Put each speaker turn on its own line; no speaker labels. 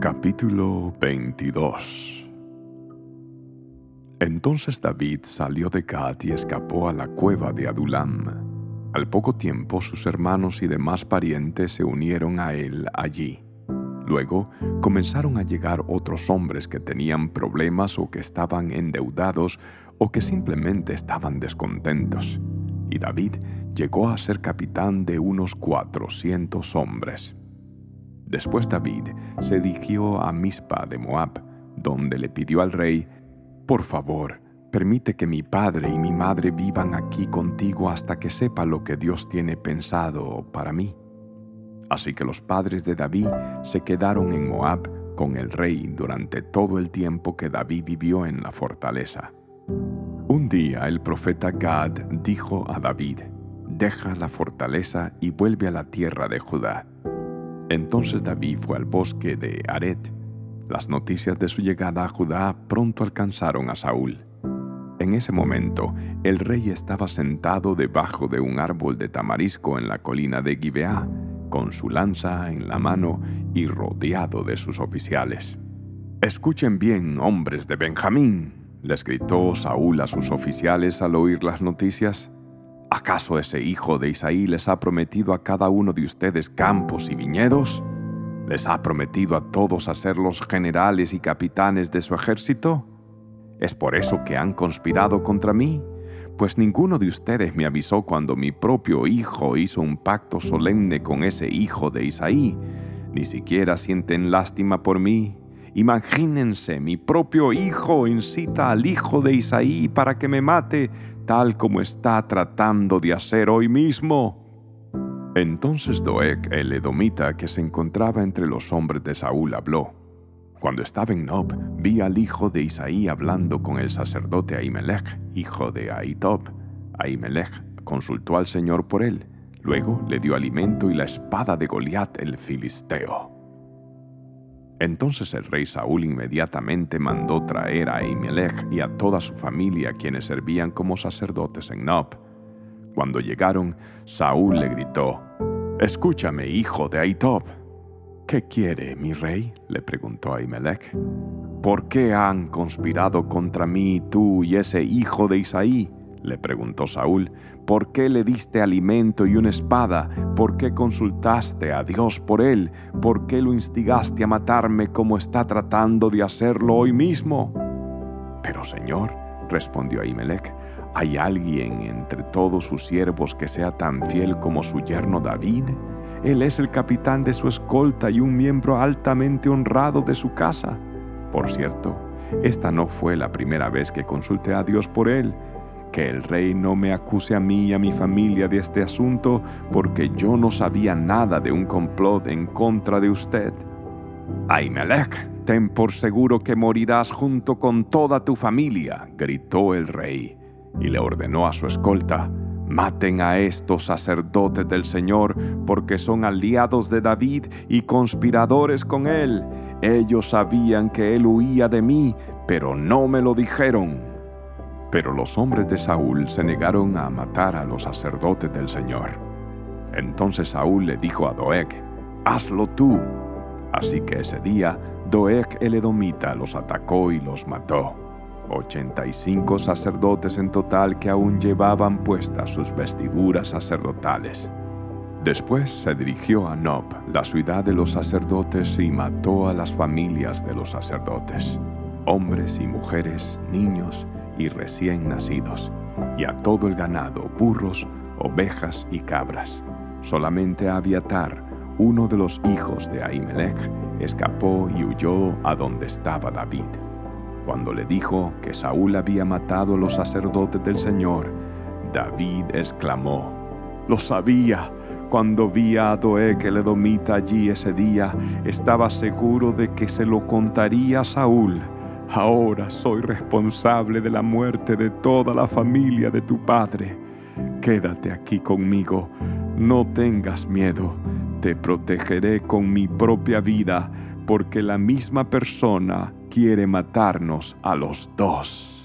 Capítulo 22 Entonces David salió de Gad y escapó a la cueva de Adulam. Al poco tiempo sus hermanos y demás parientes se unieron a él allí. Luego comenzaron a llegar otros hombres que tenían problemas o que estaban endeudados o que simplemente estaban descontentos. Y David llegó a ser capitán de unos cuatrocientos hombres. Después David se dirigió a Mispa de Moab, donde le pidió al rey, Por favor, permite que mi padre y mi madre vivan aquí contigo hasta que sepa lo que Dios tiene pensado para mí. Así que los padres de David se quedaron en Moab con el rey durante todo el tiempo que David vivió en la fortaleza. Un día el profeta Gad dijo a David, Deja la fortaleza y vuelve a la tierra de Judá entonces David fue al bosque de Aret. Las noticias de su llegada a Judá pronto alcanzaron a Saúl. En ese momento, el rey estaba sentado debajo de un árbol de tamarisco en la colina de Gibeá, con su lanza en la mano y rodeado de sus oficiales. Escuchen bien, hombres de Benjamín, les gritó Saúl a sus oficiales al oír las noticias. ¿Acaso ese hijo de Isaí les ha prometido a cada uno de ustedes campos y viñedos? ¿Les ha prometido a todos hacer los generales y capitanes de su ejército? ¿Es por eso que han conspirado contra mí? Pues ninguno de ustedes me avisó cuando mi propio hijo hizo un pacto solemne con ese hijo de Isaí. Ni siquiera sienten lástima por mí. Imagínense, mi propio hijo incita al hijo de Isaí para que me mate tal como está tratando de hacer hoy mismo. Entonces Doeg, el edomita que se encontraba entre los hombres de Saúl, habló. Cuando estaba en Nob, vi al hijo de Isaí hablando con el sacerdote Ahimelech, hijo de Ahitob. Ahimelech consultó al Señor por él. Luego le dio alimento y la espada de Goliat el filisteo. Entonces el rey Saúl inmediatamente mandó traer a Ahimelech y a toda su familia quienes servían como sacerdotes en Nob. Cuando llegaron, Saúl le gritó, Escúchame, hijo de Aitob. ¿Qué quiere, mi rey? le preguntó Ahimelech. ¿Por qué han conspirado contra mí tú y ese hijo de Isaí? Le preguntó Saúl, ¿por qué le diste alimento y una espada? ¿Por qué consultaste a Dios por él? ¿Por qué lo instigaste a matarme como está tratando de hacerlo hoy mismo? Pero Señor, respondió Ahimelech, ¿hay alguien entre todos sus siervos que sea tan fiel como su yerno David? Él es el capitán de su escolta y un miembro altamente honrado de su casa. Por cierto, esta no fue la primera vez que consulté a Dios por él, que el rey no me acuse a mí y a mi familia de este asunto, porque yo no sabía nada de un complot en contra de usted. Ahimelech, ten por seguro que morirás junto con toda tu familia, gritó el rey, y le ordenó a su escolta, Maten a estos sacerdotes del Señor, porque son aliados de David y conspiradores con él. Ellos sabían que él huía de mí, pero no me lo dijeron. Pero los hombres de Saúl se negaron a matar a los sacerdotes del Señor. Entonces Saúl le dijo a Doeg, Hazlo tú. Así que ese día Doeg el edomita los atacó y los mató. Ochenta y cinco sacerdotes en total que aún llevaban puestas sus vestiduras sacerdotales. Después se dirigió a Nob, la ciudad de los sacerdotes, y mató a las familias de los sacerdotes, hombres y mujeres, niños y recién nacidos, y a todo el ganado, burros, ovejas y cabras. Solamente Abiatar, uno de los hijos de Ahimelech, escapó y huyó a donde estaba David. Cuando le dijo que Saúl había matado a los sacerdotes del Señor, David exclamó, Lo sabía. Cuando vi a Doeg el Edomita allí ese día, estaba seguro de que se lo contaría a Saúl Ahora soy responsable de la muerte de toda la familia de tu padre. Quédate aquí conmigo, no tengas miedo, te protegeré con mi propia vida, porque la misma persona quiere matarnos a los dos.